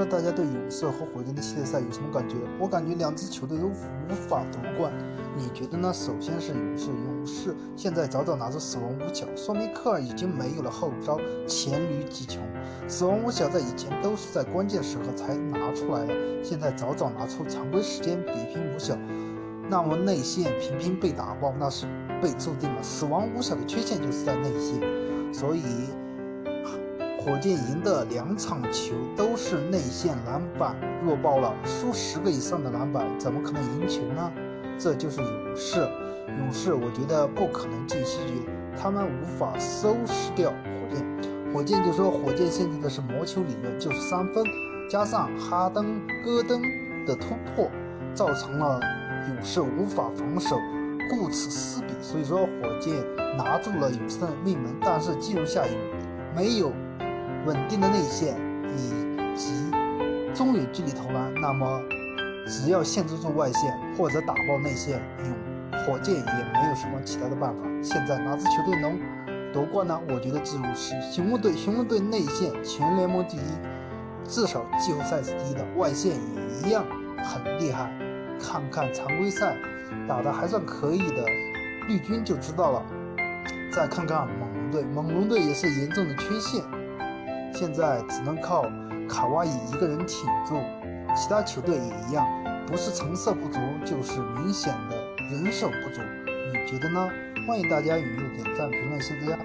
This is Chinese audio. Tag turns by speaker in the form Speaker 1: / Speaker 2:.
Speaker 1: 知道大家对勇士和火箭的系列赛有什么感觉？我感觉两支球队都无法夺冠，你觉得呢？首先是勇士，勇士现在早早拿出死亡五小，说明科尔已经没有了后招，黔驴技穷。死亡五小在以前都是在关键时刻才拿出来的，现在早早拿出，常规时间比拼五小，那么内线频频被打爆，那是被注定了。死亡五小的缺陷就是在内线，所以。火箭赢的两场球都是内线篮板弱爆了，输十个以上的篮板怎么可能赢球呢？这就是勇士，勇士我觉得不可能进西决，他们无法收拾掉火箭。火箭就说火箭现在的是魔球理论，就是三分加上哈登、戈登的突破，造成了勇士无法防守，顾此失彼。所以说火箭拿住了勇士的命门，但是进入下一轮没有。稳定的内线以及中远距离投篮，那么只要限制住外线或者打爆内线，勇火箭也没有什么其他的办法。现在哪支球队能夺冠呢？我觉得自如是雄鹿队。雄鹿队内线全联盟第一，至少季后赛是第一的，外线也一样很厉害。看看常规赛打的还算可以的绿军就知道了。再看看猛龙队，猛龙队也是严重的缺陷。现在只能靠卡哇伊一个人挺住，其他球队也一样，不是成色不足，就是明显的人手不足。你觉得呢？欢迎大家踊跃点赞、评论、谢谢大家。